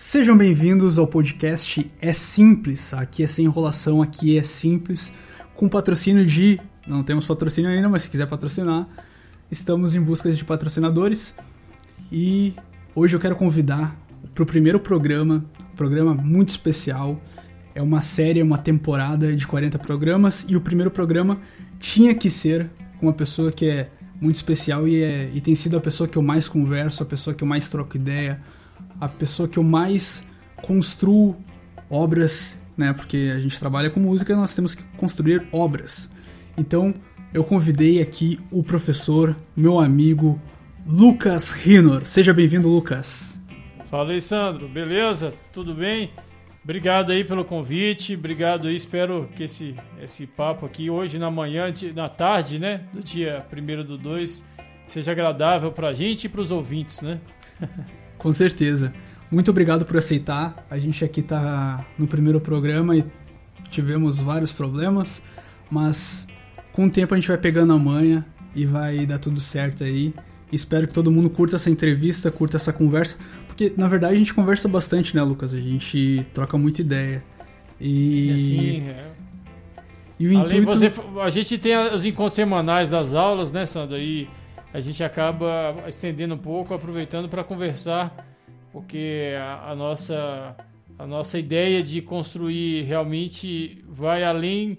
Sejam bem-vindos ao podcast É Simples. Aqui é sem enrolação, aqui é simples, com patrocínio de. Não temos patrocínio ainda, mas se quiser patrocinar, estamos em busca de patrocinadores. E hoje eu quero convidar para o primeiro programa, um programa muito especial. É uma série, uma temporada de 40 programas, e o primeiro programa tinha que ser com uma pessoa que é muito especial e, é, e tem sido a pessoa que eu mais converso, a pessoa que eu mais troco ideia, a pessoa que eu mais construo obras, né? Porque a gente trabalha com música, nós temos que construir obras. Então, eu convidei aqui o professor, meu amigo Lucas Rinor. Seja bem-vindo, Lucas. Fala aí, Sandro. Beleza? Tudo bem? Obrigado aí pelo convite, obrigado aí, espero que esse, esse papo aqui hoje na manhã, na tarde, né, do dia 1 do 2, seja agradável pra gente e pros ouvintes, né? Com certeza. Muito obrigado por aceitar. A gente aqui tá no primeiro programa e tivemos vários problemas, mas com o tempo a gente vai pegando a manha e vai dar tudo certo aí. Espero que todo mundo curta essa entrevista, curta essa conversa, porque na verdade a gente conversa bastante, né, Lucas? A gente troca muita ideia. E, e assim, é. E o Além intuito... você, a gente tem os encontros semanais das aulas, né, Sandro? E a gente acaba estendendo um pouco, aproveitando para conversar, porque a, a, nossa a nossa ideia de construir realmente vai além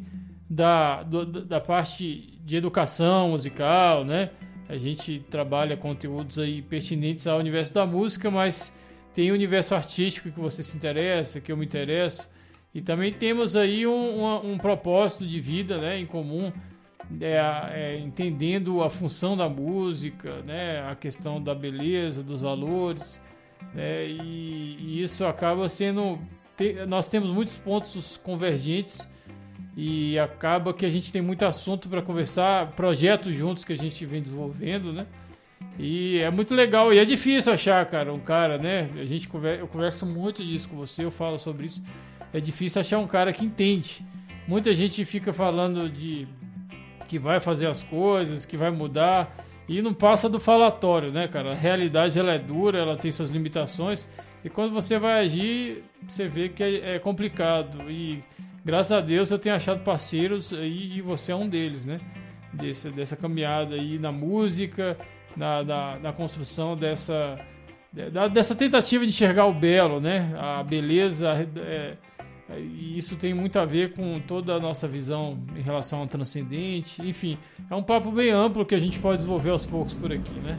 da, do, da parte de educação musical, né? A gente trabalha conteúdos aí pertinentes ao universo da música, mas tem o universo artístico que você se interessa, que eu me interesso. E também temos aí um, um, um propósito de vida né, em comum, é, é, entendendo a função da música, né, a questão da beleza, dos valores. Né, e, e isso acaba sendo. Te, nós temos muitos pontos convergentes e acaba que a gente tem muito assunto para conversar, projetos juntos que a gente vem desenvolvendo, né? E é muito legal e é difícil achar, cara, um cara, né? A gente conversa, eu converso muito disso com você, eu falo sobre isso. É difícil achar um cara que entende. Muita gente fica falando de que vai fazer as coisas, que vai mudar e não passa do falatório, né, cara? A realidade ela é dura, ela tem suas limitações e quando você vai agir, você vê que é, é complicado e graças a Deus eu tenho achado parceiros aí e você é um deles, né? Desse, dessa caminhada aí na música, na, na, na construção dessa, da, dessa tentativa de enxergar o belo, né? A beleza. É, e isso tem muito a ver com toda a nossa visão em relação ao transcendente. Enfim, é um papo bem amplo que a gente pode desenvolver aos poucos por aqui, né?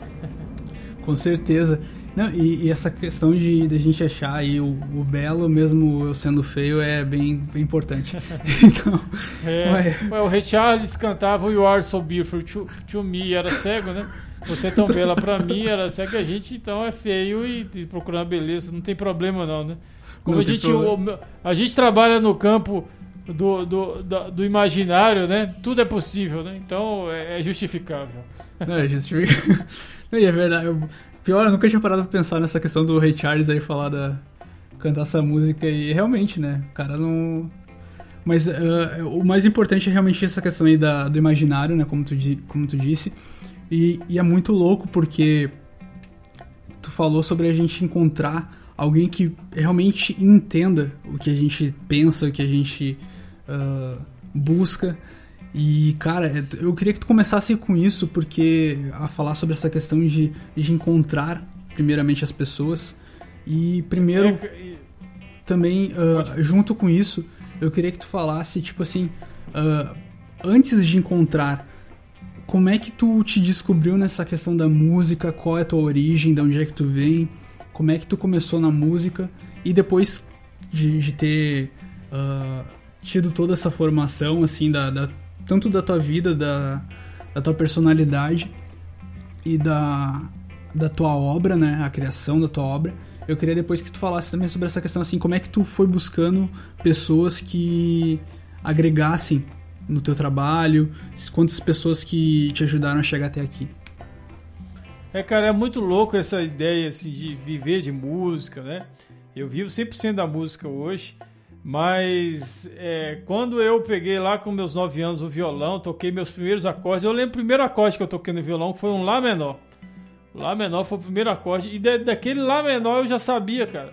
Com certeza. Não, e, e, essa questão de, de a gente achar aí o, o, belo, mesmo eu sendo feio, é bem, bem importante. então, é, ué, o Ray Charles cantava You Are So Beautiful to, to Me, era cego, né? Você tão bela pra mim, era cego, a gente então é feio e, e procurando beleza, não tem problema não, né? Como não a gente, o, a gente trabalha no campo do, do, do, do, imaginário, né? Tudo é possível, né? Então é, é justificável. Não, é justificável. e é verdade, eu Pior, eu nunca tinha parado pra pensar nessa questão do Ray Charles aí falar da. cantar essa música e realmente, né? O cara não. Mas uh, o mais importante é realmente essa questão aí da, do imaginário, né? Como tu, como tu disse. E, e é muito louco porque tu falou sobre a gente encontrar alguém que realmente entenda o que a gente pensa, o que a gente uh, busca. E, cara, é, eu queria que tu começasse com isso, porque a falar sobre essa questão de, de encontrar, primeiramente, as pessoas. E, primeiro, é, também, uh, junto com isso, eu queria que tu falasse, tipo assim, uh, antes de encontrar, como é que tu te descobriu nessa questão da música? Qual é a tua origem? De onde é que tu vem? Como é que tu começou na música? E depois de, de ter uh, tido toda essa formação, assim, da, da tanto da tua vida, da, da tua personalidade e da, da tua obra, né? A criação da tua obra. Eu queria depois que tu falasse também sobre essa questão, assim, como é que tu foi buscando pessoas que agregassem no teu trabalho, quantas pessoas que te ajudaram a chegar até aqui. É, cara, é muito louco essa ideia, assim, de viver de música, né? Eu vivo 100% da música hoje. Mas é, quando eu peguei lá com meus 9 anos o violão, toquei meus primeiros acordes. Eu lembro o primeiro acorde que eu toquei no violão foi um Lá menor. Lá menor foi o primeiro acorde. E daquele Lá menor eu já sabia, cara,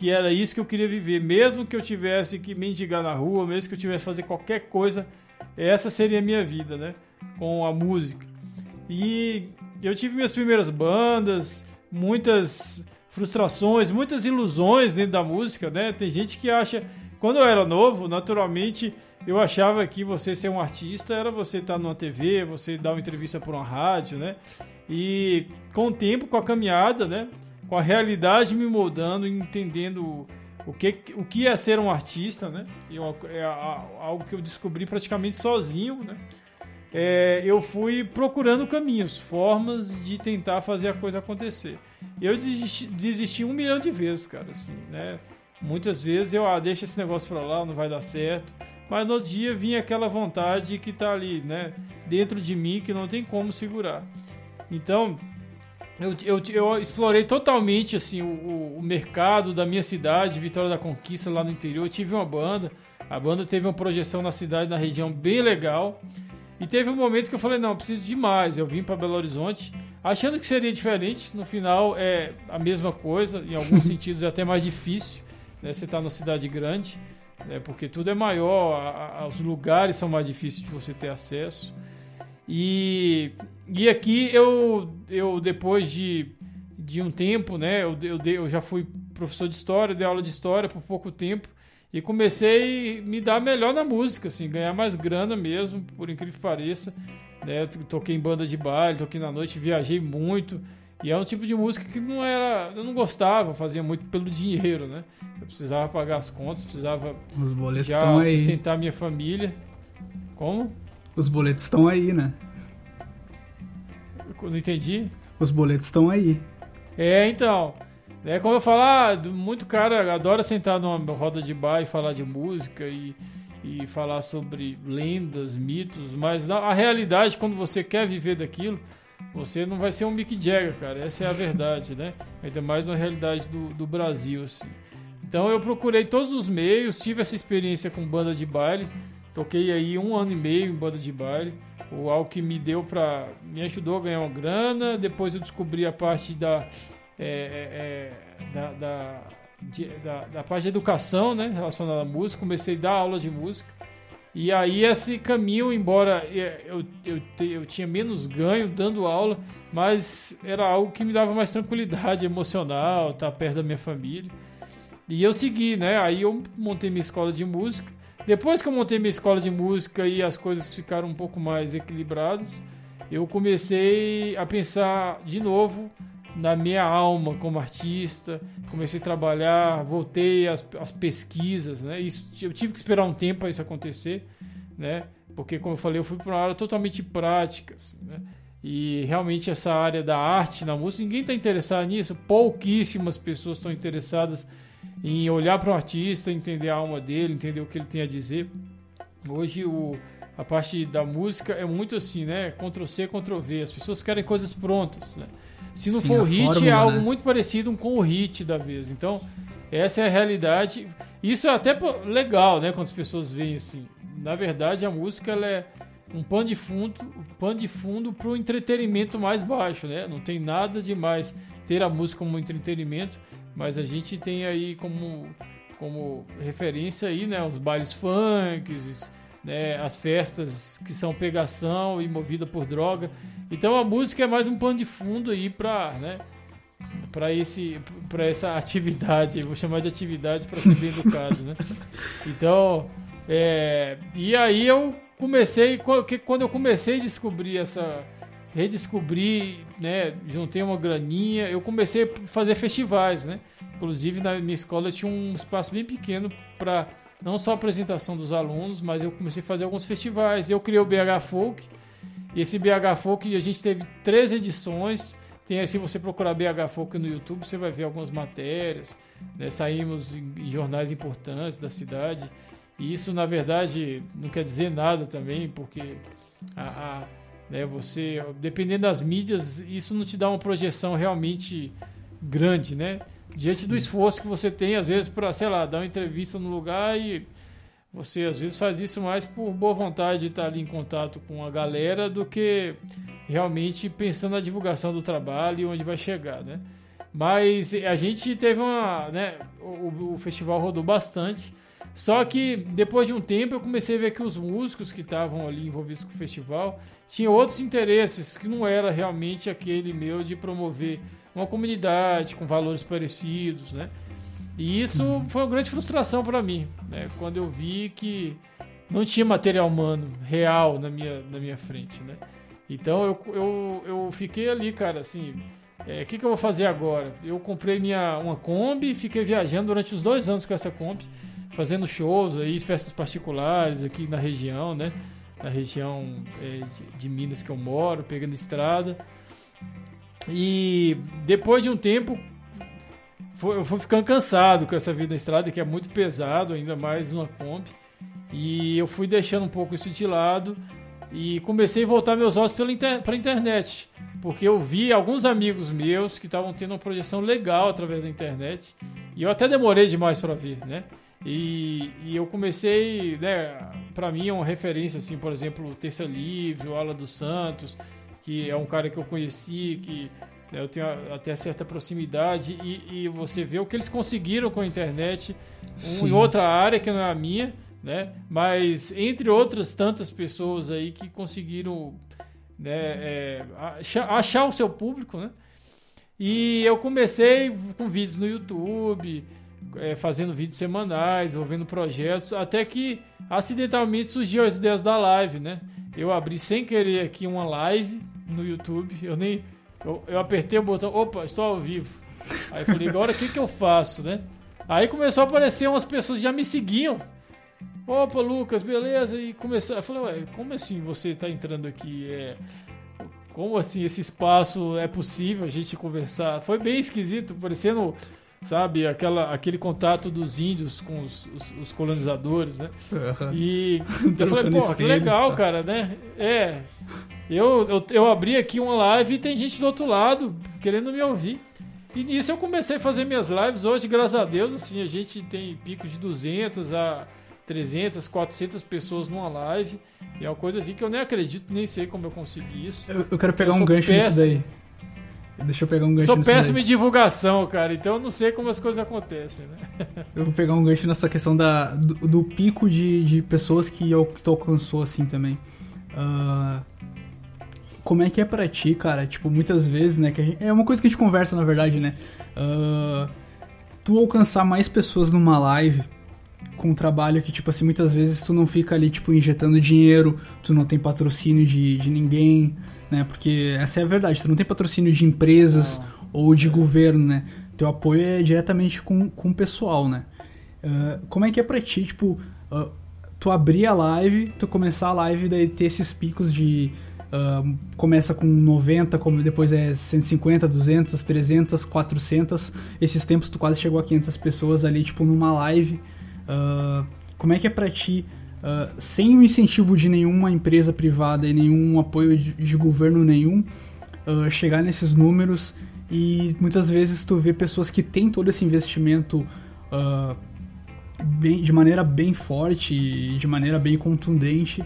que era isso que eu queria viver, mesmo que eu tivesse que mendigar na rua, mesmo que eu tivesse que fazer qualquer coisa, essa seria a minha vida, né? Com a música. E eu tive minhas primeiras bandas, muitas frustrações, muitas ilusões dentro da música, né? Tem gente que acha, quando eu era novo, naturalmente eu achava que você ser um artista era você estar numa TV, você dar uma entrevista por uma rádio, né? E com o tempo, com a caminhada, né? Com a realidade me moldando, entendendo o que, o que é ser um artista, né? Eu, é algo que eu descobri praticamente sozinho, né? É, eu fui procurando caminhos, formas de tentar fazer a coisa acontecer. Eu desisti, desisti um milhão de vezes, cara, assim, né? Muitas vezes eu, ah, deixa esse negócio pra lá, não vai dar certo. Mas no dia vinha aquela vontade que tá ali, né? Dentro de mim que não tem como segurar. Então, eu, eu, eu explorei totalmente assim o, o, mercado da minha cidade, Vitória da Conquista, lá no interior. Eu tive uma banda, a banda teve uma projeção na cidade, na região bem legal. E teve um momento que eu falei: não, preciso de mais. Eu vim para Belo Horizonte achando que seria diferente. No final é a mesma coisa, em alguns sentidos é até mais difícil. Né? Você está numa cidade grande, né? porque tudo é maior, a, a, os lugares são mais difíceis de você ter acesso. E, e aqui eu, eu depois de, de um tempo, né, eu, eu, eu já fui professor de história, dei aula de história por pouco tempo e comecei a me dar melhor na música, assim, ganhar mais grana mesmo, por incrível que pareça. Né? Toquei em banda de baile, toquei na noite, viajei muito. E é um tipo de música que não era. Eu não gostava, fazia muito pelo dinheiro, né? Eu precisava pagar as contas, precisava Os boletos já sustentar minha família. Como? Os boletos estão aí, né? Não entendi. Os boletos estão aí. É, então. É como eu falar, muito cara adora sentar numa roda de bar e falar de música e, e falar sobre lendas, mitos, mas a realidade, quando você quer viver daquilo, você não vai ser um Mick Jagger, cara. Essa é a verdade, né? Ainda mais na realidade do, do Brasil, assim. Então eu procurei todos os meios, tive essa experiência com banda de baile, toquei aí um ano e meio em banda de baile o algo que me deu para me ajudou a ganhar uma grana. Depois eu descobri a parte da é, é, é, da, da, de, da, da, parte de educação, né, relacionada à música. Comecei a dar aula de música. E aí esse caminho, embora eu, eu, eu tinha menos ganho dando aula, mas era algo que me dava mais tranquilidade emocional, estar perto da minha família. E eu segui, né? Aí eu montei minha escola de música depois que eu montei minha escola de música e as coisas ficaram um pouco mais equilibradas, eu comecei a pensar de novo na minha alma como artista, comecei a trabalhar, voltei às, às pesquisas, né? Isso, eu tive que esperar um tempo para isso acontecer, né? Porque, como eu falei, eu fui para uma área totalmente prática, assim, né? E realmente essa área da arte na música, ninguém está interessado nisso, pouquíssimas pessoas estão interessadas em olhar para o artista, entender a alma dele, entender o que ele tem a dizer. Hoje o, a parte da música é muito assim, né? Ctrl C, Ctrl V. As pessoas querem coisas prontas. Né? Se não Sim, for o hit, fórmula, é algo né? muito parecido com o hit da vez. Então, essa é a realidade. Isso é até legal, né? Quando as pessoas veem assim. Na verdade, a música ela é um pano de fundo, um pano de fundo para o entretenimento mais baixo, né? Não tem nada de mais ter a música como entretenimento, mas a gente tem aí como, como referência aí, né, os bailes funk, né, as festas que são pegação e movida por droga. Então a música é mais um pano de fundo aí para, né, para esse para essa atividade, vou chamar de atividade para ser bem educado, né? Então, é, e aí eu comecei quando eu comecei a descobrir essa redescobri, né, juntei uma graninha, eu comecei a fazer festivais, né? Inclusive na minha escola tinha um espaço bem pequeno para não só a apresentação dos alunos, mas eu comecei a fazer alguns festivais. Eu criei o BH Folk, e esse BH Folk a gente teve três edições. Tem se você procurar BH Folk no YouTube, você vai ver algumas matérias. Né? Saímos em, em jornais importantes da cidade. E isso, na verdade, não quer dizer nada também, porque a, a né? Você, dependendo das mídias, isso não te dá uma projeção realmente grande, né? Diante do esforço que você tem, às vezes, para, sei lá, dar uma entrevista no lugar e você às vezes faz isso mais por boa vontade de estar ali em contato com a galera do que realmente pensando na divulgação do trabalho e onde vai chegar, né? Mas a gente teve uma. Né, o, o festival rodou bastante. Só que depois de um tempo eu comecei a ver que os músicos que estavam ali envolvidos com o festival tinham outros interesses que não era realmente aquele meu de promover uma comunidade com valores parecidos, né? E isso uhum. foi uma grande frustração para mim, né? Quando eu vi que não tinha material humano real na minha, na minha frente, né? Então eu, eu, eu fiquei ali, cara, assim, o é, que, que eu vou fazer agora? Eu comprei minha, uma Kombi e fiquei viajando durante os dois anos com essa Kombi, fazendo shows aí, festas particulares aqui na região, né? Na região é, de, de, Minas que eu moro, pegando estrada. E depois de um tempo, eu fui ficando cansado com essa vida na estrada, que é muito pesado, ainda mais uma Kombi. E eu fui deixando um pouco isso de lado e comecei a voltar meus olhos pela inter pra internet. Porque eu vi alguns amigos meus que estavam tendo uma projeção legal através da internet. E eu até demorei demais para ver, né? E, e, eu comecei, né? Para mim é uma referência, assim, por exemplo, o Terça Livre, o Ala dos Santos, que é um cara que eu conheci, que né, eu tenho até certa proximidade. E, e, você vê o que eles conseguiram com a internet um, em outra área que não é a minha né? Mas entre outras tantas pessoas aí que conseguiram né, é, achar, achar, o seu público, né? E eu comecei com vídeos no YouTube, é, fazendo vídeos semanais, ouvindo projetos, até que acidentalmente surgiu as ideias da live, né? Eu abri sem querer aqui uma live no YouTube, eu nem eu, eu apertei o botão, opa, estou ao vivo. Aí falei, agora o que, que eu faço, né? Aí começou a aparecer umas pessoas que já me seguiam Opa, Lucas, beleza? E começou. Eu falei, ué, como assim você está entrando aqui? É, como assim esse espaço é possível a gente conversar? Foi bem esquisito, parecendo, sabe, aquela, aquele contato dos índios com os, os, os colonizadores, né? Uhum. E eu falei, pô, que legal, tá. cara, né? É. Eu, eu, eu abri aqui uma live e tem gente do outro lado querendo me ouvir. E nisso eu comecei a fazer minhas lives. Hoje, graças a Deus, assim, a gente tem picos de 200 a 300, 400 pessoas numa live. E é uma coisa assim que eu nem acredito, nem sei como eu consegui isso. Eu, eu quero pegar eu um gancho péssimo. nisso daí. Deixa eu pegar um gancho Sou péssimo em divulgação, cara, então eu não sei como as coisas acontecem, né? eu vou pegar um gancho nessa questão da, do, do pico de, de pessoas que, eu, que tu alcançou, assim, também. Uh, como é que é pra ti, cara? Tipo, muitas vezes, né? Que gente, é uma coisa que a gente conversa, na verdade, né? Uh, tu alcançar mais pessoas numa live com um trabalho que, tipo assim, muitas vezes tu não fica ali, tipo, injetando dinheiro, tu não tem patrocínio de, de ninguém, né? Porque essa é a verdade, tu não tem patrocínio de empresas ah, ou de governo, né? Teu apoio é diretamente com, com o pessoal, né? Uh, como é que é pra ti, tipo, uh, tu abrir a live, tu começar a live e daí ter esses picos de... Uh, começa com 90, como depois é 150, 200, 300, 400. Esses tempos tu quase chegou a 500 pessoas ali, tipo, numa live. Uh, como é que é para ti, uh, sem o incentivo de nenhuma empresa privada e nenhum apoio de, de governo nenhum, uh, chegar nesses números e muitas vezes tu vê pessoas que têm todo esse investimento bem, de maneira bem forte e de maneira bem contundente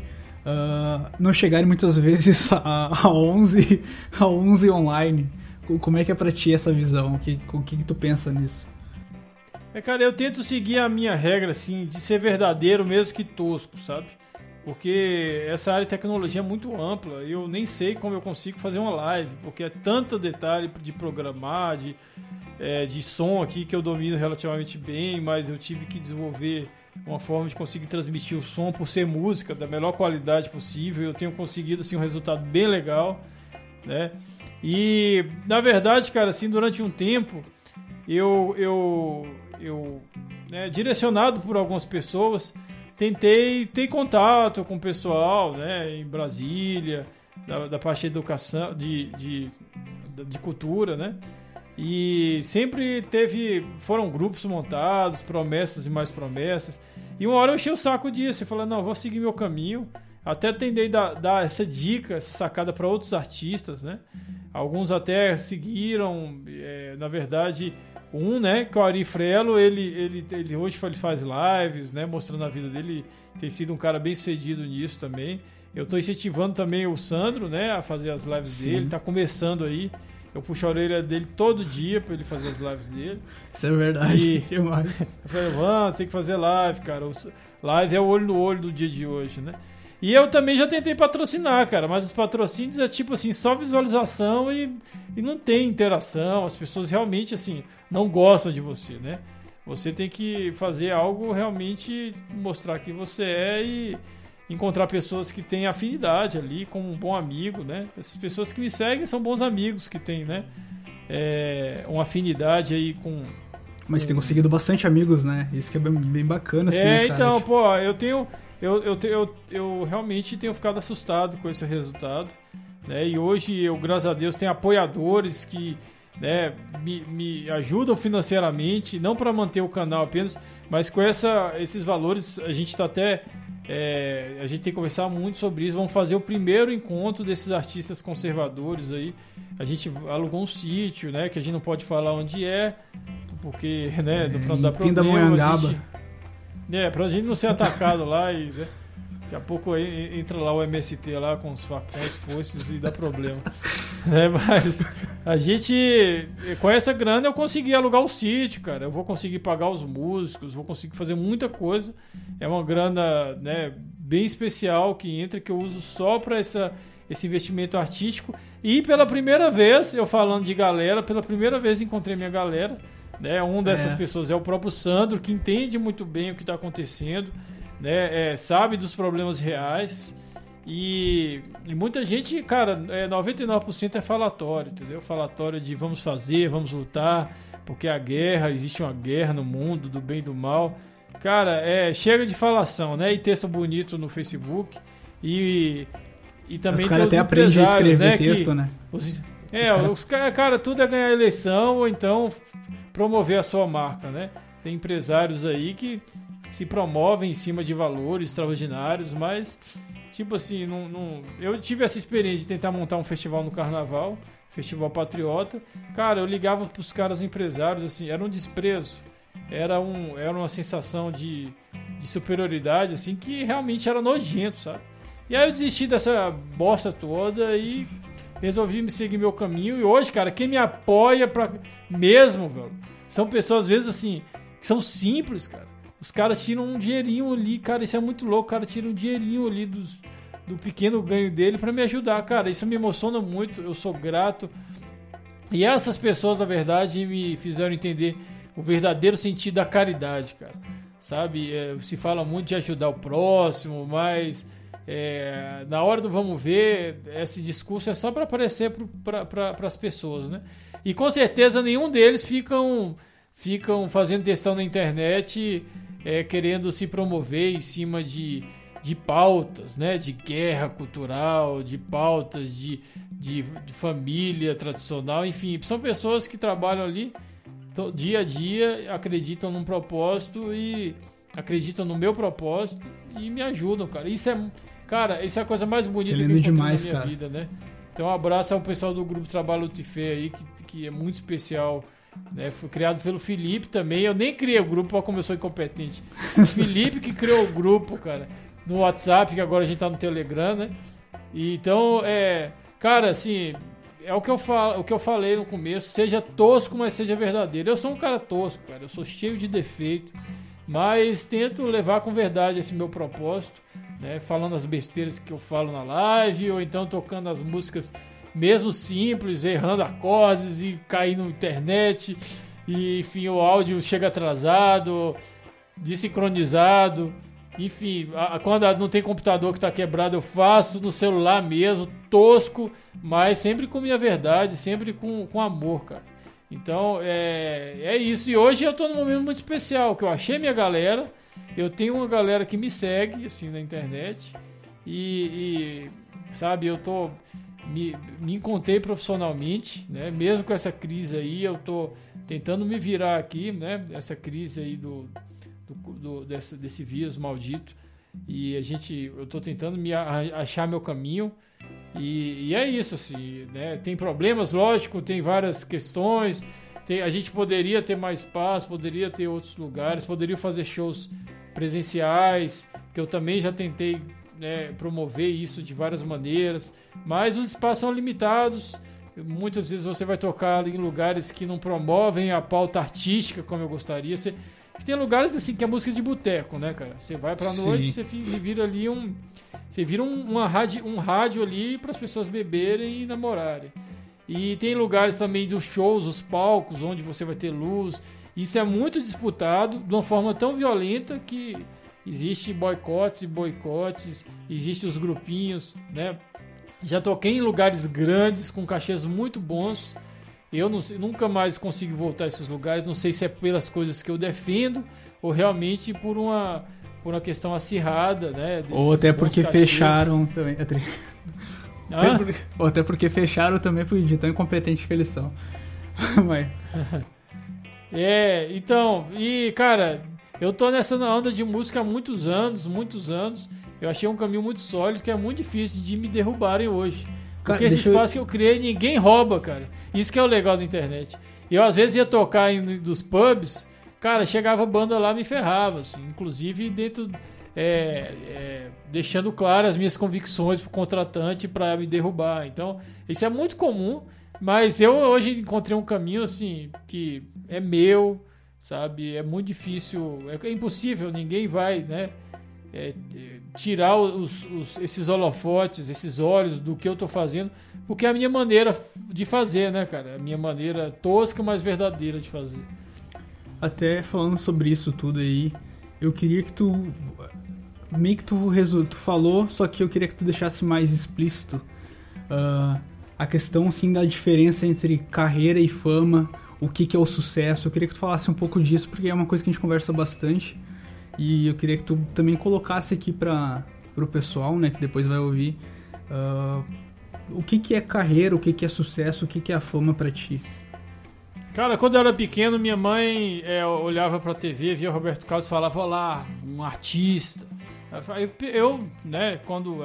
não chegarem muitas vezes a, a 11 a 11 online. Como é que é pra ti essa visão? O que, o que tu pensa nisso? É, cara, eu tento seguir a minha regra, assim, de ser verdadeiro mesmo que tosco, sabe? Porque essa área de tecnologia é muito ampla. Eu nem sei como eu consigo fazer uma live, porque é tanto detalhe de programar, de, é, de som aqui que eu domino relativamente bem, mas eu tive que desenvolver uma forma de conseguir transmitir o som por ser música da melhor qualidade possível. Eu tenho conseguido assim um resultado bem legal, né? E na verdade, cara, assim, durante um tempo eu eu eu né, direcionado por algumas pessoas, tentei ter contato com o pessoal né, em Brasília, da, da parte de educação, de, de, de cultura, né? E sempre teve. Foram grupos montados, promessas e mais promessas. E uma hora eu enchi o saco disso e falei, não, vou seguir meu caminho. Até tentei dar, dar essa dica, essa sacada para outros artistas, né? Alguns até seguiram, é, na verdade, um, né, que é o Ari Frelo, ele, ele, ele hoje faz lives, né, mostrando a vida dele, tem sido um cara bem sucedido nisso também. Eu estou incentivando também o Sandro, né, a fazer as lives Sim. dele, está começando aí. Eu puxo a orelha dele todo dia para ele fazer as lives dele. Isso é verdade. E, eu falei, vamos, tem que fazer live, cara. Live é o olho no olho do dia de hoje, né? E eu também já tentei patrocinar, cara, mas os patrocínios é tipo assim, só visualização e, e não tem interação. As pessoas realmente, assim, não gostam de você, né? Você tem que fazer algo realmente mostrar que você é e encontrar pessoas que têm afinidade ali, como um bom amigo, né? Essas pessoas que me seguem são bons amigos que têm, né? É, uma afinidade aí com. Mas com... tem conseguido bastante amigos, né? Isso que é bem, bem bacana, assim. É, então, tipo... pô, eu tenho. Eu, eu, eu, eu realmente tenho ficado assustado com esse resultado. Né? E hoje eu, graças a Deus, tenho apoiadores que né, me, me ajudam financeiramente, não para manter o canal apenas, mas com essa, esses valores a gente está até é, a gente tem que conversar muito sobre isso. Vamos fazer o primeiro encontro desses artistas conservadores aí. A gente alugou um sítio, né? Que a gente não pode falar onde é, porque, né? É, não dar problema. A gente, é, pra gente não ser atacado lá e. Né, Daqui a pouco entra lá o MST lá com os facões, forças e dá problema. é, mas a gente, com essa grana, eu consegui alugar o sítio, cara. Eu vou conseguir pagar os músicos, vou conseguir fazer muita coisa. É uma grana né, bem especial que entra, que eu uso só para essa esse investimento artístico. E pela primeira vez, eu falando de galera, pela primeira vez encontrei minha galera. Né? Um dessas é. pessoas é o próprio Sandro, que entende muito bem o que está acontecendo né, é, sabe dos problemas reais. E, e, muita gente, cara, é, 99% é falatório, entendeu? Falatório de vamos fazer, vamos lutar, porque a guerra, existe uma guerra no mundo, do bem e do mal. Cara, é, chega de falação, né? E texto bonito no Facebook. E, e também os caras até aprendem a escrever né, texto, que, né? Os, é, os cara... cara, tudo é ganhar eleição ou então promover a sua marca, né? Tem empresários aí que se promovem em cima de valores extraordinários, mas, tipo assim, não, não, eu tive essa experiência de tentar montar um festival no carnaval, festival patriota. Cara, eu ligava pros caras empresários, assim, era um desprezo, era, um, era uma sensação de, de superioridade, assim, que realmente era nojento, sabe? E aí eu desisti dessa bosta toda e resolvi me seguir meu caminho. E hoje, cara, quem me apoia pra mesmo, velho, são pessoas, às vezes, assim, que são simples, cara. Os caras tiram um dinheirinho ali, cara, isso é muito louco. O cara tira um dinheirinho ali dos, do pequeno ganho dele para me ajudar, cara. Isso me emociona muito, eu sou grato. E essas pessoas, na verdade, me fizeram entender o verdadeiro sentido da caridade, cara. Sabe? É, se fala muito de ajudar o próximo, mas é, na hora do vamos ver, esse discurso é só para aparecer para pra, as pessoas, né? E com certeza nenhum deles ficam, ficam fazendo testão na internet é, querendo se promover em cima de, de pautas, né? De guerra cultural, de pautas de, de, de família tradicional, enfim, são pessoas que trabalham ali dia a dia, acreditam num propósito e acreditam no meu propósito e me ajudam, cara. Isso é, cara, isso é a coisa mais bonita que eu demais, na minha cara. vida, né? Então, um abraço ao pessoal do grupo Trabalho Tifê aí, que, que é muito especial né? Foi criado pelo Felipe também. Eu nem criei o grupo, como eu sou incompetente. O Felipe que criou o grupo, cara, no WhatsApp, que agora a gente tá no Telegram, né? E, então, é. Cara, assim, é o que, eu falo, o que eu falei no começo. Seja tosco, mas seja verdadeiro. Eu sou um cara tosco, cara. Eu sou cheio de defeito. Mas tento levar com verdade esse meu propósito. Né? Falando as besteiras que eu falo na live, ou então tocando as músicas mesmo simples, errando acordes e caindo na internet. E enfim, o áudio chega atrasado, desincronizado. Enfim, a, quando não tem computador que está quebrado, eu faço no celular mesmo, tosco, mas sempre com minha verdade, sempre com, com amor, cara. Então é, é isso. E hoje eu estou num momento muito especial, que eu achei minha galera. Eu tenho uma galera que me segue, assim, na internet. E, e sabe, eu tô me, me encontrei profissionalmente, né? Mesmo com essa crise aí, eu tô tentando me virar aqui, né? Essa crise aí do, do, do desse, desse vírus maldito. E a gente, eu tô tentando me achar meu caminho. E, e é isso, assim, né? Tem problemas, lógico, tem várias questões. Tem, a gente poderia ter mais paz, poderia ter outros lugares, poderia fazer shows presenciais, que eu também já tentei né, promover isso de várias maneiras, mas os espaços são limitados. muitas vezes você vai tocar em lugares que não promovem a pauta artística como eu gostaria. Você, tem lugares assim que é música de boteco, né, cara? Você vai pra noite, Sim. você vira ali um. Você vira um, uma rádio, um rádio ali para as pessoas beberem e namorarem. E tem lugares também dos shows, os palcos, onde você vai ter luz. Isso é muito disputado de uma forma tão violenta que existe boicotes e boicotes, existem os grupinhos, né? Já toquei em lugares grandes com cachês muito bons. Eu não, nunca mais consigo voltar a esses lugares. Não sei se é pelas coisas que eu defendo ou realmente por uma por uma questão acirrada, né? Ou até porque cachês. fecharam também. Ah? Até porque, ou até porque fecharam também por de tão incompetente que eles são. Mas... é, então, e cara, eu tô nessa onda de música há muitos anos, muitos anos. Eu achei um caminho muito sólido que é muito difícil de me derrubarem hoje. Porque cara, esse espaço eu... que eu criei, ninguém rouba, cara. Isso que é o legal da internet. Eu às vezes ia tocar em dos pubs, cara, chegava banda lá me ferrava, assim. Inclusive dentro é, é, deixando claras as minhas convicções pro contratante para me derrubar. Então, isso é muito comum, mas eu hoje encontrei um caminho assim que é meu, sabe? É muito difícil, é, é impossível, ninguém vai, né? É, tirar os, os, esses holofotes, esses olhos do que eu tô fazendo, porque é a minha maneira de fazer, né, cara? A minha maneira tosca, mas verdadeira de fazer. Até falando sobre isso tudo aí, eu queria que tu meio que tu, tu falou, só que eu queria que tu deixasse mais explícito uh, a questão assim da diferença entre carreira e fama, o que, que é o sucesso. Eu queria que tu falasse um pouco disso, porque é uma coisa que a gente conversa bastante. E eu queria que tu também colocasse aqui para o pessoal, né, que depois vai ouvir, uh, o que, que é carreira, o que, que é sucesso, o que, que é a fama para ti. Cara, quando eu era pequeno, minha mãe é, olhava pra TV, via Roberto Carlos e falava: Olá, um artista. Eu, né, quando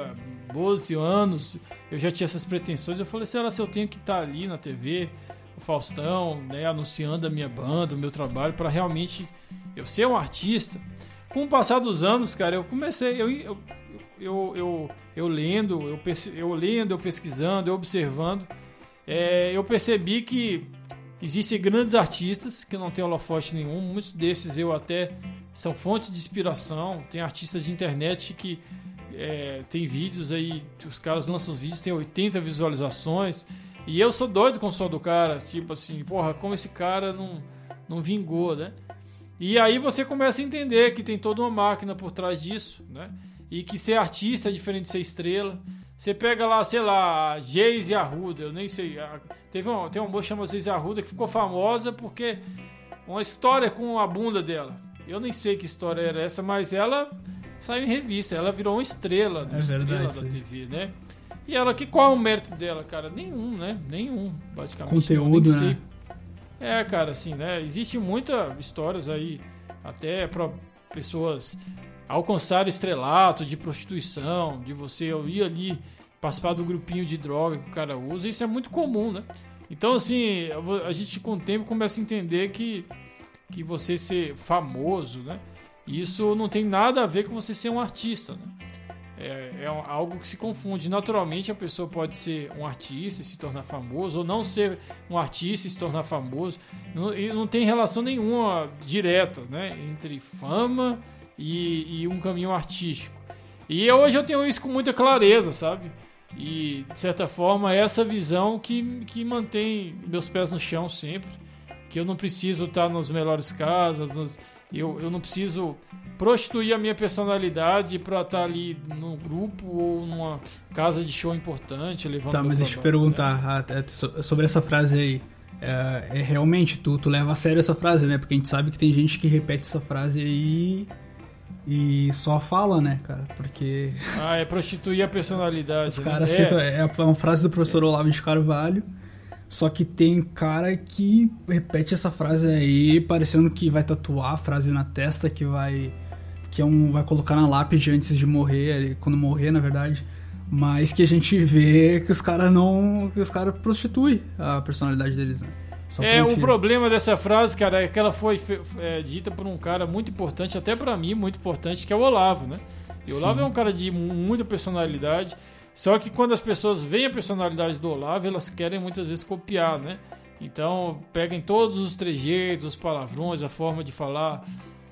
12 é, anos, eu já tinha essas pretensões. Eu falei: será se eu tenho que estar tá ali na TV, o Faustão, né, anunciando a minha banda, o meu trabalho, para realmente eu ser um artista? Com o passar dos anos, cara, eu comecei, eu, eu, eu, eu, eu lendo, eu, eu lendo, eu pesquisando, eu observando, é, eu percebi que Existem grandes artistas que não têm holofote nenhum, muitos desses eu até são fontes de inspiração. Tem artistas de internet que é, tem vídeos aí, os caras lançam vídeos, tem 80 visualizações. E eu sou doido com o som do cara, tipo assim, porra, como esse cara não, não vingou, né? E aí você começa a entender que tem toda uma máquina por trás disso, né? E que ser artista é diferente de ser estrela. Você pega lá, sei lá, Geise Arruda, eu nem sei. Teve uma, tem uma moça chamada Geise Arruda que ficou famosa porque uma história com a bunda dela. Eu nem sei que história era essa, mas ela saiu em revista, ela virou uma estrela, é estrela verdade, da TV, né? E ela, que qual é o mérito dela, cara? Nenhum, né? Nenhum, basicamente. Conteúdo, né? É, cara, assim, né? Existe muitas histórias aí, até para pessoas alcançar estrelato de prostituição, de você ir ali participar do grupinho de droga que o cara usa, isso é muito comum, né? Então, assim, a gente com o tempo começa a entender que, que você ser famoso, né? Isso não tem nada a ver com você ser um artista, né? É, é algo que se confunde. Naturalmente, a pessoa pode ser um artista e se tornar famoso, ou não ser um artista e se tornar famoso. Não, e não tem relação nenhuma direta, né? Entre fama e, e um caminho artístico. E hoje eu tenho isso com muita clareza, sabe? E, de certa forma, é essa visão que, que mantém meus pés no chão sempre. Que eu não preciso estar nas melhores casas, nos, eu, eu não preciso prostituir a minha personalidade para estar ali num grupo ou numa casa de show importante, levando Tá, mas deixa eu perguntar né? sobre essa frase aí. É, é, realmente, tu, tu leva a sério essa frase, né? Porque a gente sabe que tem gente que repete essa frase aí e só fala, né, cara? Porque. Ah, é prostituir a personalidade. Os caras né? citam. É. é uma frase do professor Olavo de Carvalho. Só que tem cara que repete essa frase aí, parecendo que vai tatuar a frase na testa, que vai. que é um, vai colocar na lápide antes de morrer, quando morrer, na verdade. Mas que a gente vê que os caras não. que os caras prostituem a personalidade deles, né? é, o problema dessa frase, cara, é que ela foi é, dita por um cara muito importante, até para mim, muito importante, que é o Olavo, né? E o Olavo é um cara de muita personalidade. Só que quando as pessoas veem a personalidade do Olavo, elas querem muitas vezes copiar, né? Então, peguem todos os trejeitos, os palavrões, a forma de falar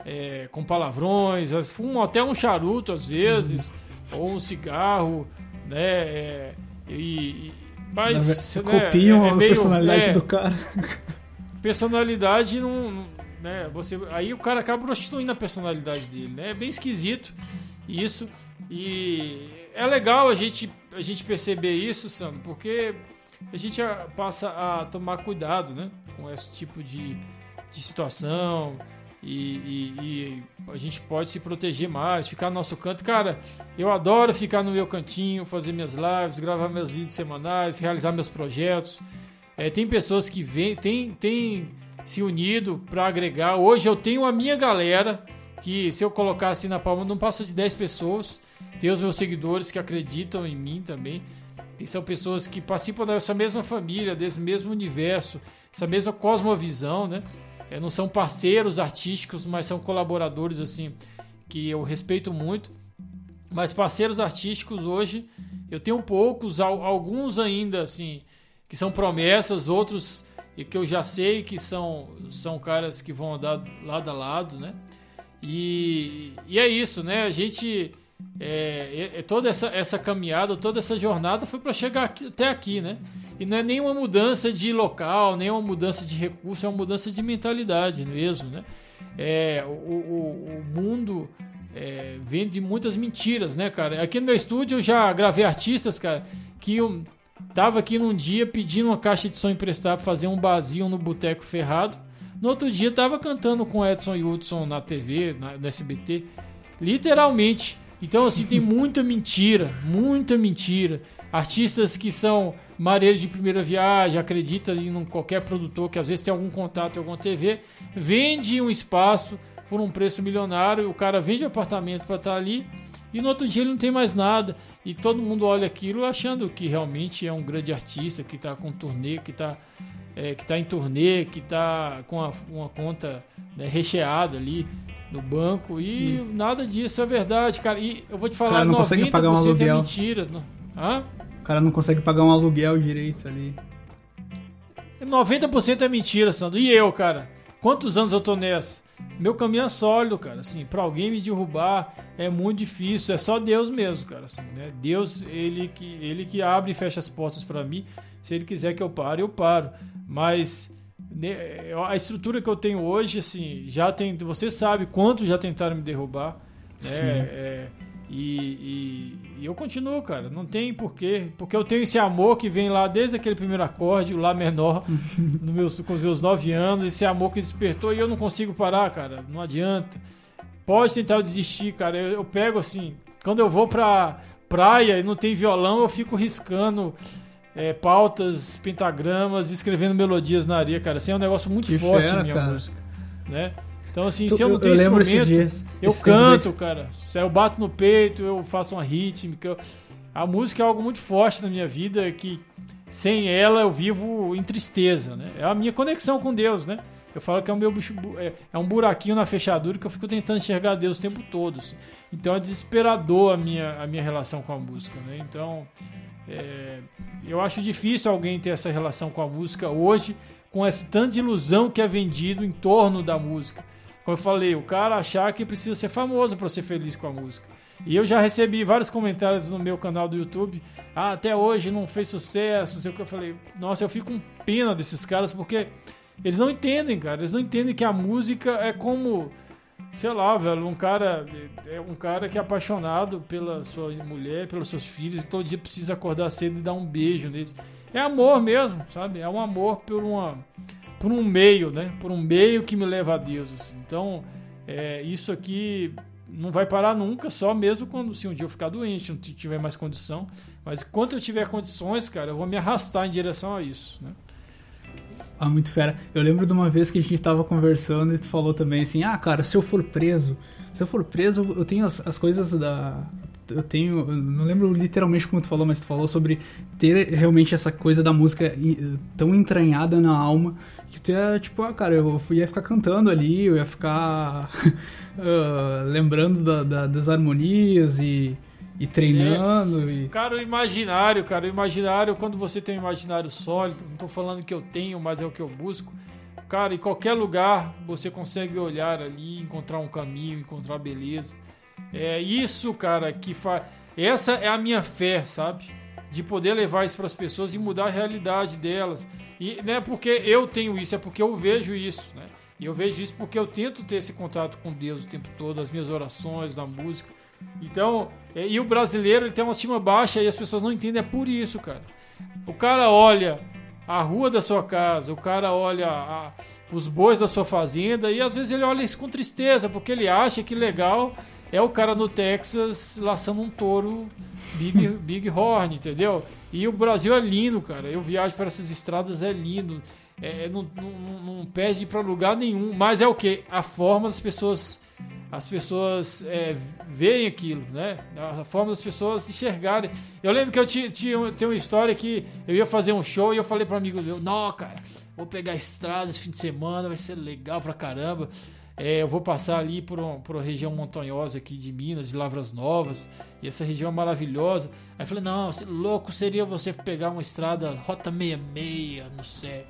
é, com palavrões, fumam até um charuto às vezes, uhum. ou um cigarro, né? É, e, mas né, copiam é, é meio, a personalidade é, do cara. Personalidade não, né? Você, aí o cara acaba prostituindo a personalidade dele, né? É bem esquisito isso e é legal a gente a gente perceber isso, Sandro, porque a gente passa a tomar cuidado, né? Com esse tipo de, de situação e, e, e, a gente pode se proteger mais, ficar no nosso canto. Cara, eu adoro ficar no meu cantinho, fazer minhas lives, gravar meus vídeos semanais, realizar meus projetos. É, tem pessoas que vêm, tem, tem se unido para agregar. Hoje eu tenho a minha galera que se eu colocar assim na palma não passa de 10 pessoas. Tem os meus seguidores que acreditam em mim também. São pessoas que participam dessa mesma família, desse mesmo universo, essa mesma cosmovisão, né? É, não são parceiros artísticos, mas são colaboradores assim que eu respeito muito. Mas parceiros artísticos hoje eu tenho poucos, alguns ainda assim que são promessas, outros que eu já sei que são são caras que vão andar lado a lado, né? E, e é isso, né? A gente é, é, é toda essa, essa caminhada, toda essa jornada foi para chegar aqui, até aqui, né? E não é nenhuma mudança de local, nem uma mudança de recurso, é uma mudança de mentalidade mesmo, né? É, o, o, o mundo é, vem de muitas mentiras, né, cara? Aqui no meu estúdio eu já gravei artistas, cara, que eu tava aqui num dia pedindo uma caixa de som emprestada para fazer um barzinho no Boteco Ferrado. No outro dia tava cantando com Edson Hudson na TV, na, no SBT. Literalmente. Então, assim, tem muita mentira, muita mentira. Artistas que são mareiros de primeira viagem, acredita em qualquer produtor que às vezes tem algum contato em alguma TV, vende um espaço por um preço milionário, o cara vende apartamento para estar tá ali e no outro dia ele não tem mais nada e todo mundo olha aquilo achando que realmente é um grande artista que está com turnê, que está é, que está em turnê, que está com uma, uma conta né, recheada ali no banco e hum. nada disso é verdade, cara. E eu vou te falar, cara, não consegue pagar um é aluguel. é mentira. Hã? O cara não consegue pagar um aluguel direito ali. 90% é mentira, Sandro. E eu, cara? Quantos anos eu tô nessa? Meu caminho é sólido, cara. Assim, para alguém me derrubar é muito difícil. É só Deus mesmo, cara. Assim, né? Deus, ele que, ele que abre e fecha as portas para mim. Se ele quiser que eu pare, eu paro. Mas né, a estrutura que eu tenho hoje, assim, já tem. Você sabe quanto já tentaram me derrubar. Né? É, e, e, e, eu continuo, cara. Não tem porquê. Porque eu tenho esse amor que vem lá desde aquele primeiro acorde, o Lá menor, no meus, com os meus nove anos. Esse amor que despertou e eu não consigo parar, cara. Não adianta. Pode tentar desistir, cara. Eu, eu pego assim. Quando eu vou pra praia e não tem violão, eu fico riscando é, pautas, pentagramas, escrevendo melodias na areia, cara. Assim é um negócio muito que forte fera, minha cara. música, né? Então, assim, tu, se eu não tenho eu instrumento, eu canto, cara. Se eu bato no peito, eu faço uma rítmica. A música é algo muito forte na minha vida que sem ela eu vivo em tristeza, né? É a minha conexão com Deus, né? Eu falo que é, o meu, é, é um buraquinho na fechadura que eu fico tentando enxergar Deus o tempo todo. Assim. Então é desesperador a minha, a minha relação com a música, né? Então, é, eu acho difícil alguém ter essa relação com a música hoje, com esse tanto de ilusão que é vendido em torno da música. Como eu falei, o cara achar que precisa ser famoso para ser feliz com a música. E eu já recebi vários comentários no meu canal do YouTube. Ah, até hoje não fez sucesso, não sei o que. Eu falei, nossa, eu fico com pena desses caras porque eles não entendem, cara. Eles não entendem que a música é como sei lá, velho, um cara é um cara que é apaixonado pela sua mulher, pelos seus filhos, e todo dia precisa acordar cedo e dar um beijo neles. É amor mesmo, sabe? É um amor por uma por um meio, né? Por um meio que me leva a Deus. Assim. Então, é, isso aqui não vai parar nunca, só mesmo quando se um dia eu ficar doente, não tiver mais condição. Mas enquanto eu tiver condições, cara, eu vou me arrastar em direção a isso, né? Ah, muito fera. Eu lembro de uma vez que a gente estava conversando e tu falou também assim: ah, cara, se eu for preso, se eu for preso, eu tenho as, as coisas da. Eu tenho. Eu não lembro literalmente como tu falou, mas tu falou sobre ter realmente essa coisa da música tão entranhada na alma que tu ia, tipo, ah, cara, eu ia ficar cantando ali, eu ia ficar uh, lembrando da, da, das harmonias e E treinando. É. E... Cara, o imaginário, cara, o imaginário, quando você tem um imaginário sólido, não tô falando que eu tenho, mas é o que eu busco. Cara, em qualquer lugar você consegue olhar ali, encontrar um caminho, encontrar beleza. É isso, cara, que faz. Essa é a minha fé, sabe? De poder levar isso para as pessoas e mudar a realidade delas. E não é porque eu tenho isso, é porque eu vejo isso, né? E eu vejo isso porque eu tento ter esse contato com Deus o tempo todo, as minhas orações, na música. Então, e o brasileiro ele tem uma estima baixa e as pessoas não entendem, é por isso, cara. O cara olha a rua da sua casa, o cara olha a, os bois da sua fazenda e às vezes ele olha isso com tristeza, porque ele acha que legal é o cara no Texas laçando um touro Big, Big Horn, entendeu? E o Brasil é lindo, cara. Eu viajo para essas estradas, é lindo. É, é, não, não, não perde para lugar nenhum. Mas é o que? A forma das pessoas. As pessoas é, veem aquilo, né? A forma das pessoas enxergarem. Eu lembro que eu tinha, tinha, tinha uma história que eu ia fazer um show e eu falei para um amigo meu: Não, cara, vou pegar a estrada esse fim de semana, vai ser legal pra caramba. É, eu vou passar ali por, um, por uma região montanhosa aqui de Minas, de Lavras Novas, e essa região é maravilhosa. Aí eu falei, não, louco seria você pegar uma estrada Rota 66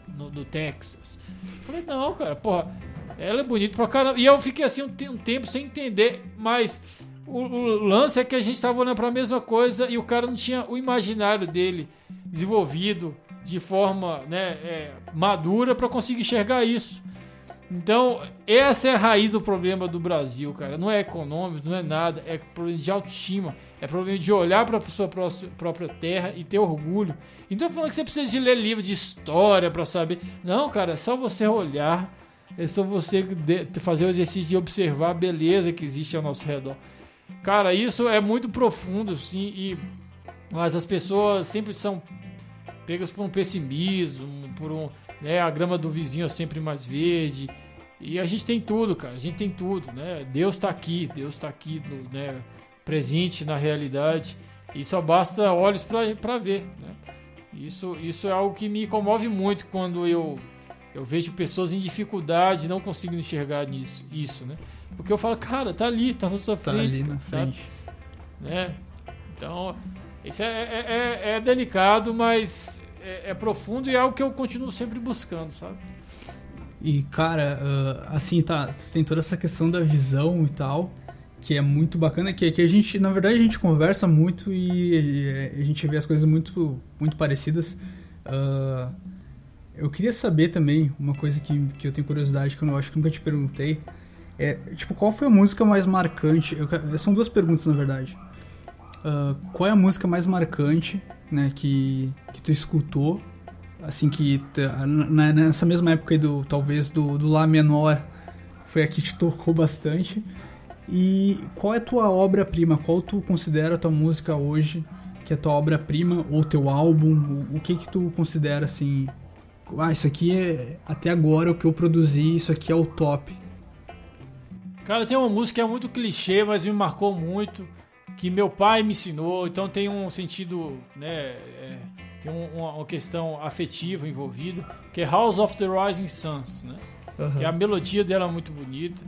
no, no, no Texas. Eu falei, não, cara, porra, ela é bonita pra caramba. E eu fiquei assim um, um tempo sem entender, mas o, o, lance é que a gente estava olhando para a mesma coisa e o cara não tinha o imaginário dele desenvolvido de forma né, é, madura para conseguir enxergar isso. Então, essa é a raiz do problema do Brasil, cara. Não é econômico, não é nada. É problema de autoestima. É problema de olhar para a sua própria terra e ter orgulho. Então, falando que você precisa de ler livro de história para saber. Não, cara, é só você olhar. É só você fazer o exercício de observar a beleza que existe ao nosso redor. Cara, isso é muito profundo, sim. E... Mas as pessoas sempre são pegas por um pessimismo, por um né? A grama do vizinho é sempre mais verde. E a gente tem tudo, cara. A gente tem tudo, né? Deus está aqui, Deus está aqui, né? Presente na realidade. E só basta olhos para ver, né? Isso, isso é algo que me comove muito quando eu, eu vejo pessoas em dificuldade não conseguindo enxergar nisso, isso, né? Porque eu falo, cara, tá ali, tá na sua tá frente, ali na sabe? Frente. Né? Então, isso é, é, é, é delicado, mas é, é, profundo e é algo que eu continuo sempre buscando, sabe? E, cara, uh, assim, tá, tem toda essa questão da visão e tal, que é muito bacana, que, que a gente, na verdade, a gente conversa muito e, e a gente vê as coisas muito, muito parecidas. Uh, eu queria saber também, uma coisa que, que eu tenho curiosidade, que eu acho que nunca te perguntei, é, tipo, qual foi a música mais marcante? Eu, são duas perguntas, na verdade. Uh, qual é a música mais marcante né, que, que tu escutou, assim, que nessa mesma época do, talvez, do, do Lá menor, foi a que te tocou bastante. E qual é a tua obra-prima? Qual tu considera a tua música hoje que é a tua obra-prima ou teu álbum? O, o que que tu considera assim? Ah, isso aqui é até agora o que eu produzi, isso aqui é o top. Cara, tem uma música que é muito clichê, mas me marcou muito que meu pai me ensinou, então tem um sentido, né, é, tem um, uma, uma, questão afetiva envolvida, que é House of the Rising Suns, né? Uhum. Que a melodia dela é muito bonita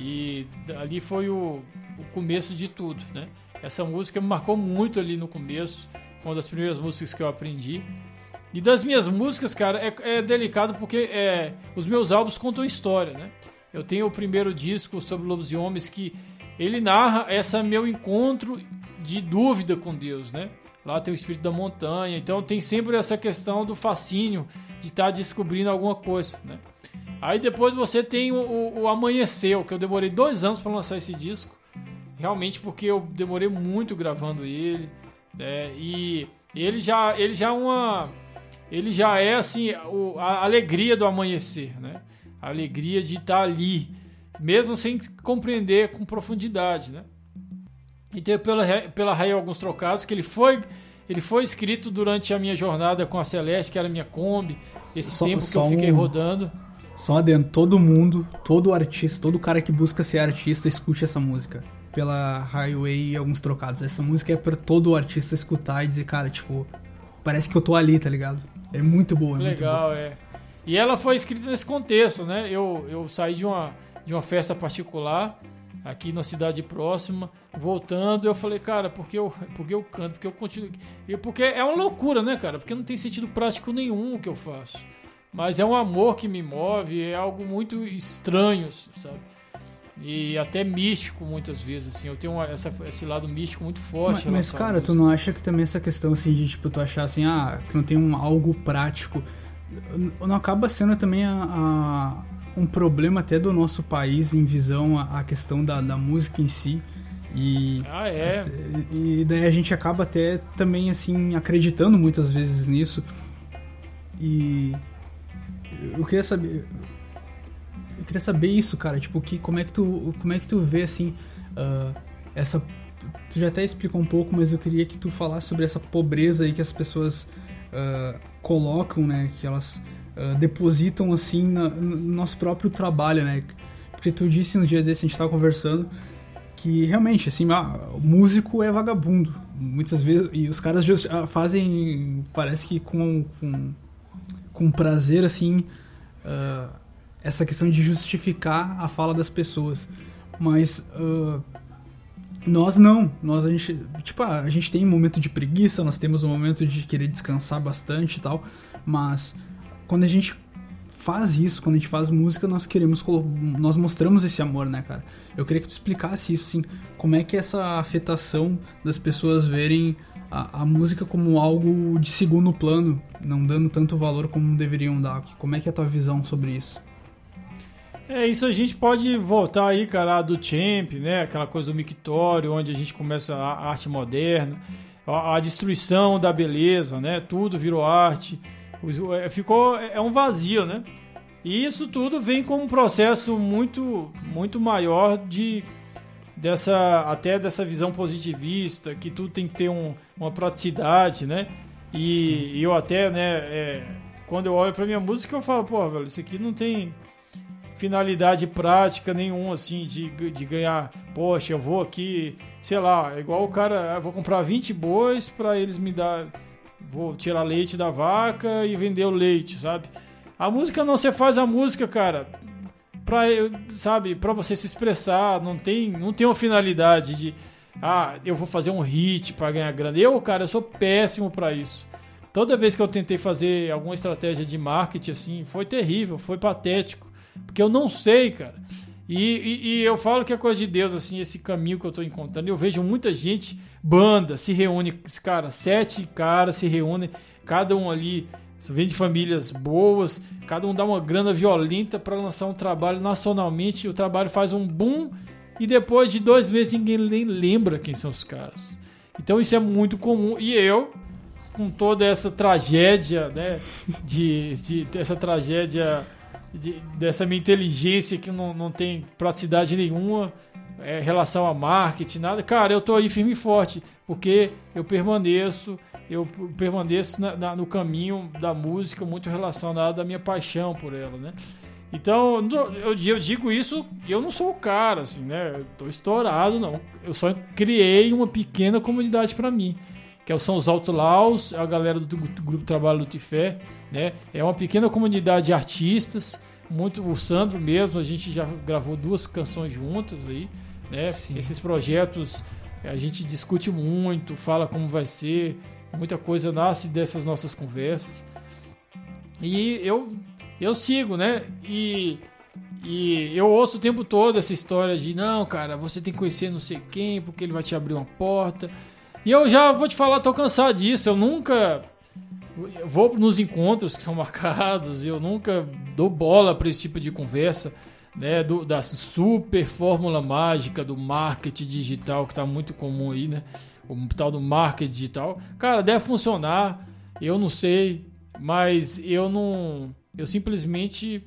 e ali foi o, o começo de tudo, né? Essa música me marcou muito ali no começo, foi uma das primeiras músicas que eu aprendi. E das minhas músicas, cara, é, é delicado porque é, os meus álbuns contam história, né? Eu tenho o primeiro disco sobre lobisomens que ele narra essa meu encontro de dúvida com Deus, né? Lá tem o espírito da montanha, então tem sempre essa questão do fascínio de estar tá descobrindo alguma coisa, né? Aí depois você tem o, o, o Amanheceu, que eu demorei dois anos para lançar esse disco, realmente porque eu demorei muito gravando ele, né? E ele já, ele já é uma, ele já é assim o, a alegria do amanhecer, né? A alegria de estar ali mesmo sem compreender com profundidade, né? E tem pela, pela Raí alguns trocados que ele foi ele foi escrito durante a minha jornada com a Celeste, que era a minha Kombi, esse só, tempo que eu fiquei um, rodando. Só adendo, todo mundo, todo artista, todo cara que busca ser artista, escute essa música. Pela Highway e alguns trocados. Essa música é para todo artista escutar e dizer, cara, tipo, parece que eu tô ali, tá ligado? É muito boa. É Legal, muito boa. é. E ela foi escrita nesse contexto, né? Eu, eu saí de uma de uma festa particular aqui na cidade próxima, voltando, eu falei, cara, porque eu, porque eu canto, porque eu continuo. E porque é uma loucura, né, cara? Porque não tem sentido prático nenhum o que eu faço. Mas é um amor que me move, é algo muito estranho, sabe? E até místico muitas vezes, assim. Eu tenho uma, essa, esse lado místico muito forte. Mas, mas cara, tu não acha que também essa questão, assim, de, tipo, tu achar, assim, ah, que não tem um, algo prático, não acaba sendo também a, a um problema até do nosso país em visão a, a questão da, da música em si. E, ah, é? E daí a gente acaba até também, assim, acreditando muitas vezes nisso. E eu queria saber. Eu queria saber isso, cara. Tipo, que, como, é que tu, como é que tu vê, assim, uh, essa. Tu já até explicou um pouco, mas eu queria que tu falasse sobre essa pobreza aí que as pessoas uh, colocam, né? Que elas uh, depositam assim na, no nosso próprio trabalho, né? Porque tu disse no dia desse, a gente tava conversando, que realmente, assim, ah, músico é vagabundo. Muitas vezes, e os caras just, ah, fazem, parece que com, com, com prazer, assim, uh, essa questão de justificar a fala das pessoas. Mas uh, nós não. Nós a gente, tipo, a gente tem um momento de preguiça, nós temos um momento de querer descansar bastante e tal, mas quando a gente faz isso, quando a gente faz música, nós queremos nós mostramos esse amor, né, cara? Eu queria que tu explicasse isso, assim, como é que é essa afetação das pessoas verem a, a, música como algo de segundo plano, não dando tanto valor como deveriam dar. Como é que é a tua visão sobre isso? É, isso a gente pode voltar aí, cara, do Champ, né? Aquela coisa do mictório, onde a gente começa a arte moderna, a, a destruição da beleza, né? Tudo virou arte. É, ficou é um vazio, né? E isso tudo vem com um processo muito muito maior de dessa até dessa visão positivista que tudo tem que ter um, uma praticidade, né? E, eu até, né? É, quando eu olho para minha música eu falo, pô, velho, isso aqui não tem finalidade prática nenhuma, assim, de, de ganhar, poxa, eu vou aqui, sei lá, é igual o cara, eu vou comprar 20 bois para eles me dar vou tirar leite da vaca e vender o leite, sabe? A música não, você faz a música, cara, pra, sabe, pra você se expressar, não tem, não tem uma finalidade de, ah, eu vou fazer um hit para ganhar grana. Eu, cara, eu sou péssimo para isso. Toda vez que eu tentei fazer alguma estratégia de marketing assim, foi terrível, foi patético, porque eu não sei, cara. E, e, e, eu falo que é coisa de Deus, assim, esse caminho que eu estou encontrando. Eu vejo muita gente, banda, se reúne, cara, sete caras se reúnem, cada um ali vem de famílias boas, cada um dá uma grana violenta para lançar um trabalho nacionalmente. O trabalho faz um boom e depois de dois meses ninguém nem lembra quem são os caras. Então isso é muito comum. E eu, com toda essa tragédia, né, de, de essa tragédia de, dessa minha inteligência que não, não tem praticidade nenhuma é, relação a marketing, nada. Cara, eu tô aí firme e forte, porque eu permaneço, eu permaneço na, na, no caminho da música muito relacionado à minha paixão por ela, né? Então, eu, eu digo isso eu não sou o cara, assim, né? Eu tô estourado, não. Eu só criei uma pequena comunidade para mim que são os Outlaws, a galera do, do grupo Trabalho do Tifé, né? É uma pequena comunidade de artistas, muito o Sandro mesmo, a gente já gravou duas canções juntas aí, né? Sim. Esses projetos a gente discute muito, fala como vai ser, muita coisa nasce dessas nossas conversas. E eu eu sigo, né? E e eu ouço o tempo todo essa história de não, cara, você tem que conhecer não sei quem, porque ele vai te abrir uma porta. E eu já vou te falar, tô cansado disso. Eu nunca vou nos encontros que são marcados, eu nunca dou bola para esse tipo de conversa, né, do, da super fórmula mágica do marketing digital que está muito comum aí, né? O tal do marketing digital. Cara, deve funcionar, eu não sei, mas eu não, eu simplesmente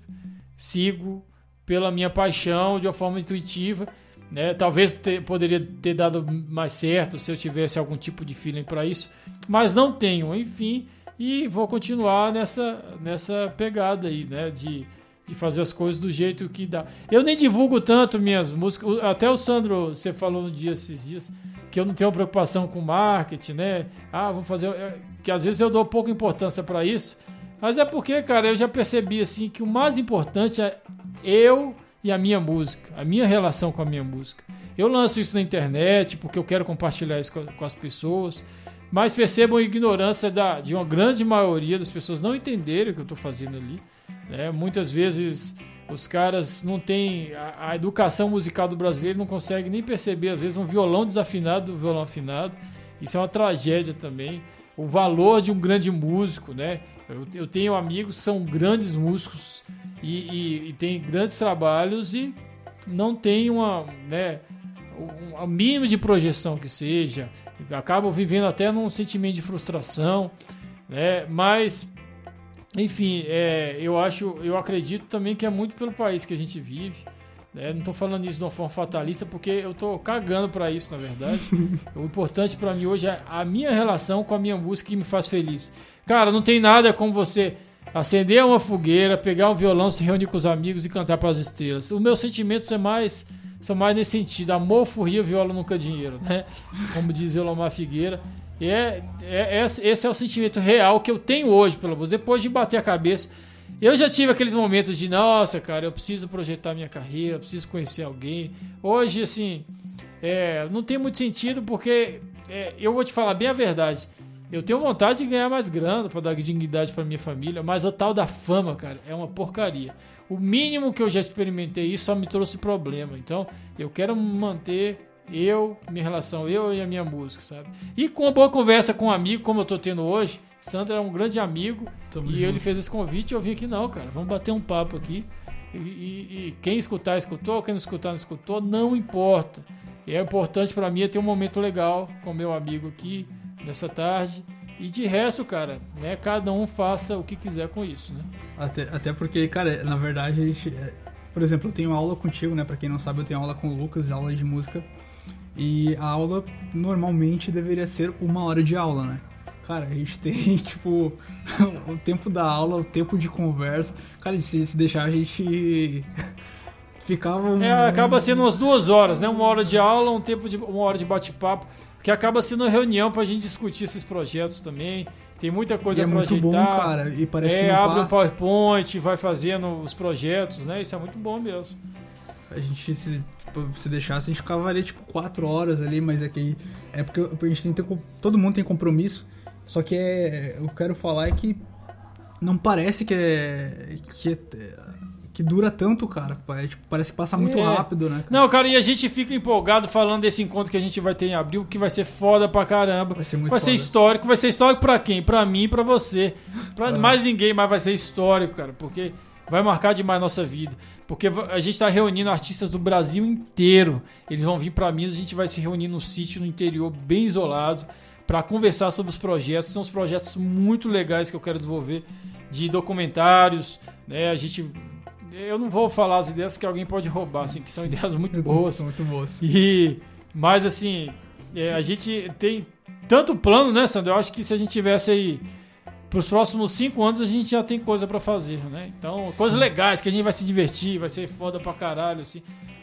sigo pela minha paixão de uma forma intuitiva né? Talvez poderia ter dado mais certo se eu tivesse algum tipo de feeling para isso, mas não tenho, enfim, e vou continuar nessa, nessa pegada aí, né? De, de fazer as coisas do jeito que dá. Eu nem divulgo tanto minhas músicas, até o Sandro, você falou um dia esses dias que eu não tenho preocupação com marketing, né? Ah, vou fazer. É, que às vezes eu dou pouca importância para isso, mas é porque, cara, eu já percebi assim que o mais importante é eu e a minha música, a minha relação com a minha música. Eu lanço isso na internet porque eu quero compartilhar isso com, as pessoas, mas percebam a ignorância da, de uma grande maioria das pessoas não entenderem o que eu estou fazendo ali. Né? Muitas vezes os caras não têm. A, a, educação musical do brasileiro não consegue nem perceber, às vezes, um violão desafinado do violão afinado. Isso é uma tragédia também. O valor de um grande músico, né? Eu, eu tenho amigos que são grandes músicos e, e, e têm grandes trabalhos e não tem uma. Né, um, um mínimo de projeção que seja, acabam vivendo até num sentimento de frustração, né? Mas enfim, é, eu acho, eu acredito também que é muito pelo país que a gente vive. Né? Não estou falando isso de uma forma fatalista, porque eu estou cagando para isso, na verdade. o importante para mim hoje é a minha relação com a minha música que me faz feliz. Cara, não tem nada como você acender uma fogueira, pegar um violão, se reunir com os amigos e cantar para as estrelas. Os meus sentimentos é mais, são mais nesse sentido. Amor, furria, viola, nunca dinheiro, né? Como diz Elomar Figueira. E é, é, esse é o sentimento real que eu tenho hoje, pelo menos. Depois de bater a cabeça. Eu já tive aqueles momentos de, nossa, cara, eu preciso projetar minha carreira, eu preciso conhecer alguém. Hoje, assim, é, não tem muito sentido porque é, eu vou te falar bem a verdade. Eu tenho vontade de ganhar mais grana para dar dignidade para minha família, mas o tal da fama, cara, é uma porcaria. O mínimo que eu já experimentei isso só me trouxe problema. Então, eu quero manter eu, minha relação, eu e a minha música, sabe? E com uma boa conversa com um amigo, como eu tô tendo hoje, Sandro é um grande amigo Tamo e junto. ele fez esse convite e eu vim aqui, não, cara, vamos bater um papo aqui. E, e, e quem escutar, escutou, quem não escutar, não escutou, não importa. E é importante para mim é ter um momento legal com meu amigo aqui nessa tarde. E de resto, cara, né, cada um faça o que quiser com isso, né? Até, até porque, cara, na verdade, é, por exemplo, eu tenho aula contigo, né? Pra quem não sabe, eu tenho aula com o Lucas, aula de música. E a aula normalmente deveria ser uma hora de aula, né? Cara, a gente tem, tipo, o tempo da aula, o tempo de conversa. Cara, se, se deixar a gente ficava. Um... É, acaba sendo umas duas horas, né? Uma hora de aula, um tempo de uma hora de bate-papo, que acaba sendo uma reunião pra gente discutir esses projetos também. Tem muita coisa e é muito ajeitar. Bom, cara. E parece é, que abre o um PowerPoint, vai fazendo os projetos, né? Isso é muito bom mesmo. A gente se Tipo, se deixasse, a gente ficava ali, tipo, quatro horas ali, mas é que. É porque a gente tem que ter, Todo mundo tem compromisso. Só que é. Eu quero falar é que. Não parece que é. Que é, que dura tanto, cara. É, tipo, parece que passa muito é. rápido, né? Cara? Não, cara, e a gente fica empolgado falando desse encontro que a gente vai ter em abril, que vai ser foda pra caramba. Vai ser muito Vai foda. ser histórico. Vai ser histórico pra quem? Pra mim e pra você. Pra ah. mais ninguém, mas vai ser histórico, cara. Porque vai marcar demais a nossa vida. Porque a gente está reunindo artistas do Brasil inteiro. Eles vão vir para Minas, a gente vai se reunir num sítio no interior, bem isolado, para conversar sobre os projetos. São os projetos muito legais que eu quero desenvolver, de documentários. Né? A gente. Eu não vou falar as ideias porque alguém pode roubar, assim, que são ideias muito boas. muito boas. E, mas assim, é, a gente tem tanto plano, né, Sandro? Eu acho que se a gente tivesse aí para os próximos cinco anos a gente já tem coisa para fazer, né? Então, Sim. coisas legais que a gente vai se divertir, vai ser foda pra caralho, assim.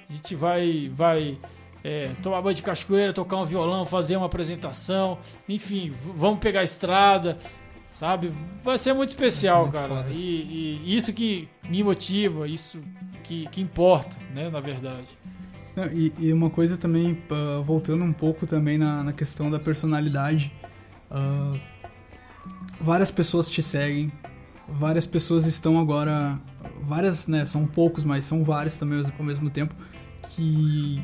A gente vai, vai é, tomar banho de cachoeira, tocar um violão, fazer uma apresentação, enfim, vamos pegar a estrada, sabe? Vai ser muito especial, ser muito cara. E, e, isso que me motiva, isso que, que importa, né? Na verdade. E, e uma coisa também, voltando um pouco também na, na questão da personalidade. Uh, várias pessoas te seguem, várias pessoas estão agora, várias, né, são poucos, mas são várias também ao mesmo tempo, que,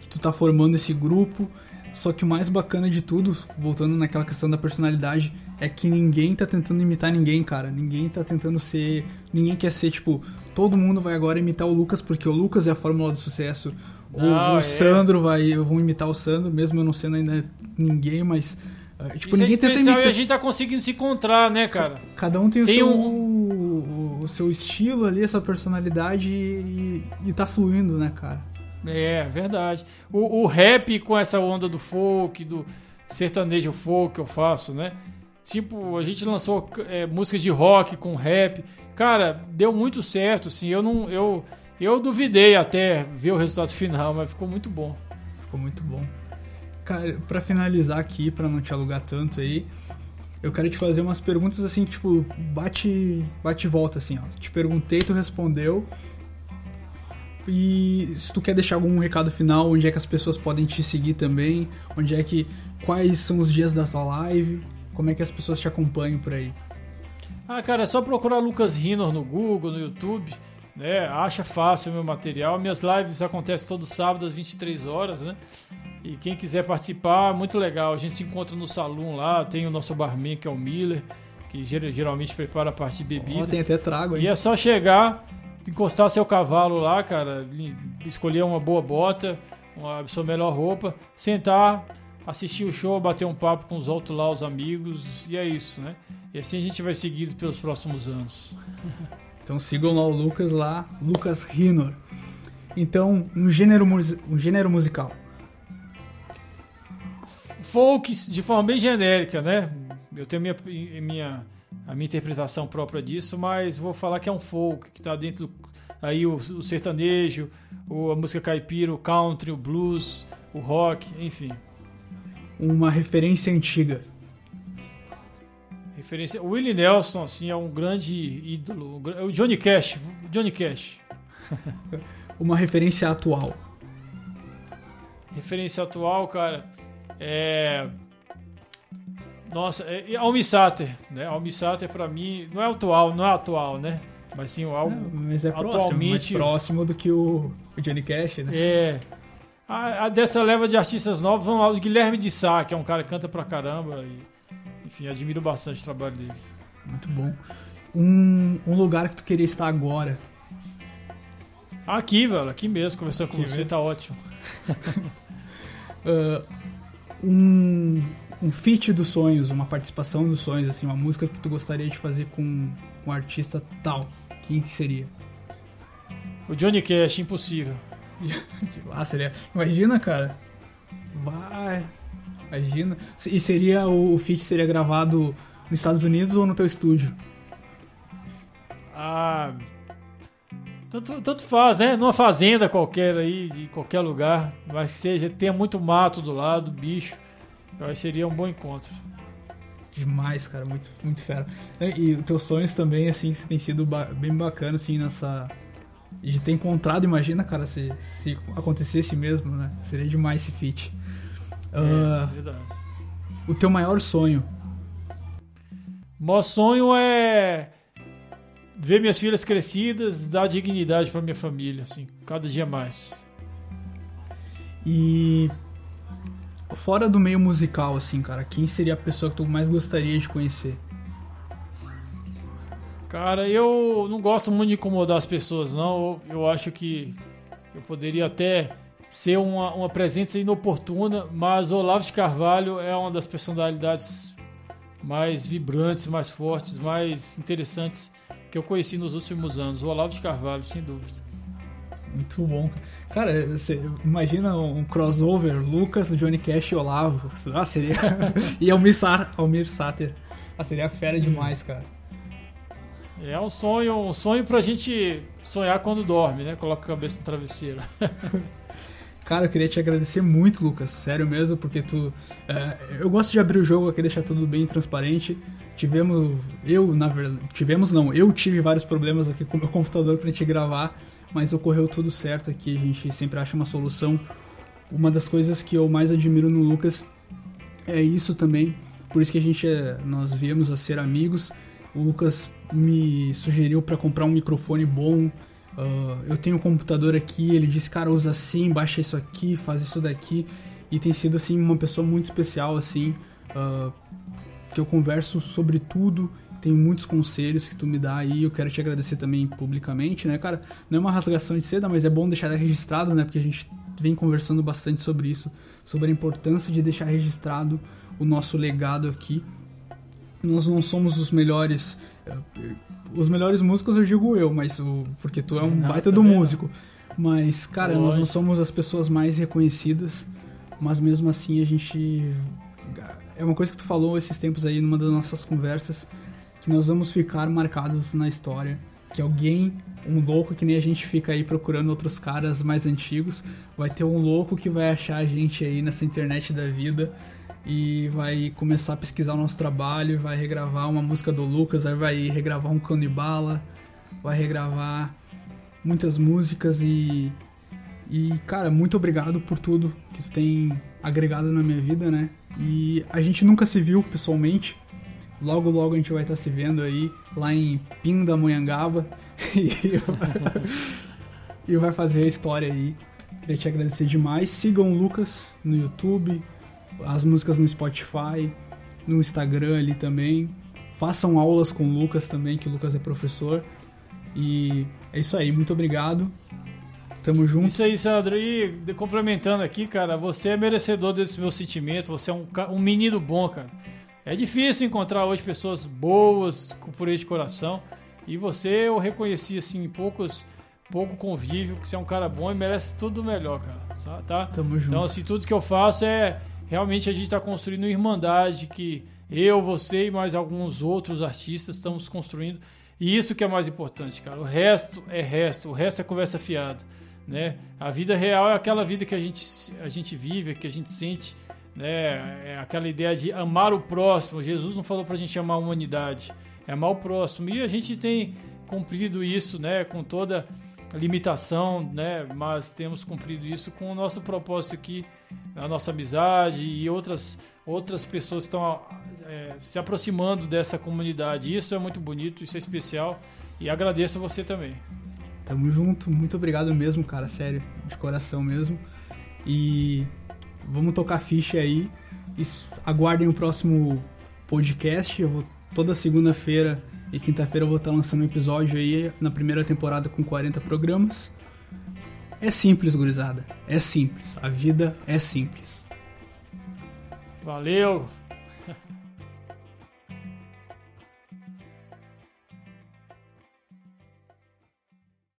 que tu tá formando esse grupo, só que o mais bacana de tudo, voltando naquela questão da personalidade, é que ninguém tá tentando imitar ninguém, cara. Ninguém tá tentando ser. Ninguém quer ser, tipo, todo mundo vai agora imitar o Lucas, porque o Lucas é a fórmula do sucesso. Ou o é. Sandro vai. Eu vou imitar o Sandro, mesmo eu não sendo ainda ninguém, mas é, tipo, Isso é ninguém é especial tenta... e a gente tá conseguindo se encontrar, né, cara? Cada um tem, tem o, seu, um... o, seu estilo ali, essa personalidade e, e tá fluindo, né, cara? É, verdade. O, o rap com essa onda do folk, do sertanejo folk que eu faço, né? Tipo, a gente lançou é, músicas de rock com rap. Cara, deu muito certo, assim. Eu não. Eu, eu duvidei até ver o resultado final, mas ficou muito bom. Ficou muito bom. Cara, pra finalizar aqui, para não te alugar tanto aí, eu quero te fazer umas perguntas assim, tipo, bate, bate e volta assim, ó. Te perguntei, tu respondeu. E se tu quer deixar algum recado final, onde é que as pessoas podem te seguir também? Onde é que. Quais são os dias da tua live? Como é que as pessoas te acompanham por aí? Ah, cara, é só procurar Lucas Rinor no Google, no YouTube, né? Acha fácil o meu material. Minhas lives acontecem todo sábado às 23 horas, né? E quem quiser participar, muito legal. A gente se encontra no salão lá, tem o nosso barman que é o Miller, que geralmente prepara a parte de bebidas. Oh, tem até trago, hein? E é só chegar, encostar seu cavalo lá, cara, escolher uma boa bota, uma sua melhor roupa, sentar, assistir o show, bater um papo com os outros lá, os amigos, e é isso, né? E assim a gente vai seguir pelos próximos anos. Então sigam lá o Lucas lá, Lucas Rinor. Então, um gênero, um gênero musical. Folk de forma bem genérica, né? Eu tenho minha, minha, a minha interpretação própria disso, mas vou falar que é um folk, que está dentro do, aí o, o sertanejo, o, a música caipira, o country, o blues, o rock, enfim. Uma referência antiga referência. O Willie Nelson, assim, é um grande ídolo. É o Johnny Cash. Johnny Cash. Uma referência atual. Referência atual, cara. É. Nossa, é, Almi Sater, né? Almi Sater pra mim não é atual, não é atual, né? Mas sim, algo não, mas é atualmente próximo, próximo do que o, o Johnny Cash, né? É. A, a, dessa leva de artistas novos, vamos lá, o Guilherme de Sá, que é um cara que canta pra caramba. E enfim, admiro bastante o trabalho dele. Muito bom. Um, um lugar que tu queria estar agora? Aqui, velho, aqui mesmo, conversando aqui com você, mesmo. tá ótimo. uh, um, um feat dos sonhos, uma participação dos sonhos, assim, uma música que tu gostaria de fazer com, com um artista tal, quem que seria? O Johnny Cash, impossível. ah, seria. Imagina, cara. Vai. Imagina. E seria o, o feat seria gravado nos Estados Unidos ou no teu estúdio? Ah. Tanto, tanto faz, né? Numa fazenda qualquer aí, de qualquer lugar. Mas seja, tenha muito mato do lado, bicho. Eu acho que seria um bom encontro. Demais, cara, muito, muito fera. E os teus sonhos também, assim, tem sido bem bacana, assim, nessa. De ter encontrado, imagina, cara, se, se acontecesse mesmo, né? Seria demais esse feat. Uh, é, verdade. O teu maior sonho? Maior sonho é ver minhas filhas crescidas, dar dignidade para minha família, assim, cada dia mais. E fora do meio musical, assim, cara, quem seria a pessoa que tu mais gostaria de conhecer? Cara, eu não gosto muito de incomodar as pessoas, não. Eu acho que eu poderia até ser uma, uma presença inoportuna, mas o Olavo de Carvalho é uma das personalidades mais vibrantes, mais fortes, mais interessantes que eu conheci nos últimos anos. O Olavo de Carvalho, sem dúvida. Muito bom. Cara, você imagina um crossover, Lucas, Johnny Cash e Olavo. Ah, seria. e Almir, Sar... Almir Sater. Ah, seria fera hum. demais, cara. É um sonho, um sonho pra gente sonhar quando dorme, né? Coloca a cabeça no travesseiro. Cara, eu queria te agradecer muito, Lucas. Sério mesmo, porque tu. É, eu gosto de abrir o jogo aqui, deixar tudo bem transparente. Tivemos. Eu, na verdade. Tivemos não, eu tive vários problemas aqui com o meu computador pra gente gravar, mas ocorreu tudo certo aqui. A gente sempre acha uma solução. Uma das coisas que eu mais admiro no Lucas é isso também. Por isso que a gente é, nós viemos a ser amigos. O Lucas me sugeriu para comprar um microfone bom, Uh, eu tenho um computador aqui, ele disse, cara, usa assim, baixa isso aqui, faz isso daqui. E tem sido, assim, uma pessoa muito especial, assim, uh, que eu converso sobre tudo, tem muitos conselhos que tu me dá aí, eu quero te agradecer também publicamente, né, cara? Não é uma rasgação de seda, mas é bom deixar registrado, né, porque a gente vem conversando bastante sobre isso, sobre a importância de deixar registrado o nosso legado aqui. Nós não somos os melhores os melhores músicos eu digo eu, mas o, porque tu é um não, baita do músico. Mas, cara, nós não somos as pessoas mais reconhecidas, mas mesmo assim a gente. É uma coisa que tu falou esses tempos aí numa das nossas conversas, que nós vamos ficar marcados na história. Que alguém, um louco que nem a gente fica aí procurando outros caras mais antigos, vai ter um louco que vai achar a gente aí nessa internet da vida e vai começar a pesquisar o nosso trabalho, vai regravar uma música do Lucas, aí vai regravar um Canibala, vai regravar muitas músicas e e cara, muito obrigado por tudo que tu tem agregado na minha vida, né? E a gente nunca se viu pessoalmente. Logo, logo a gente vai estar se vendo aí lá em Pindamonhangaba e, e vai fazer a história aí. Queria te agradecer demais. Sigam o Lucas no YouTube, as músicas no Spotify, no Instagram ali também. Façam aulas com o Lucas também, que o Lucas é professor. E é isso aí, muito obrigado. Tamo junto. Isso aí, Sandro. E complementando aqui, cara, você é merecedor desse meu sentimento. Você é um, um menino bom, cara. É difícil encontrar hoje pessoas boas, com pureza de coração. E você eu reconheci assim em poucos pouco convívio, que você é um cara bom e merece tudo melhor, cara. Tá? Tamo junto. Então, assim, tudo que eu faço é realmente a gente está construindo uma irmandade que eu, você e mais alguns outros artistas estamos construindo. E isso que é mais importante, cara. O resto é resto, o resto é conversa fiada, né? A vida real é aquela vida que a gente, a gente vive, que a gente sente, né? É aquela ideia de amar o próximo. Jesus não falou pra gente amar a humanidade, é amar o próximo. E a gente tem cumprido isso, né, com toda limitação, né? Mas temos cumprido isso com o nosso propósito aqui, a nossa amizade e outras outras pessoas estão é, se aproximando dessa comunidade. Isso é muito bonito, isso é especial e agradeço a você também. Tamo junto, muito obrigado mesmo, cara, sério, de coração mesmo. E vamos tocar ficha aí. Aguardem o próximo podcast. Eu vou toda segunda-feira e quinta-feira eu vou estar lançando um episódio aí na primeira temporada com 40 programas. É simples, gurizada. É simples. A vida é simples. Valeu!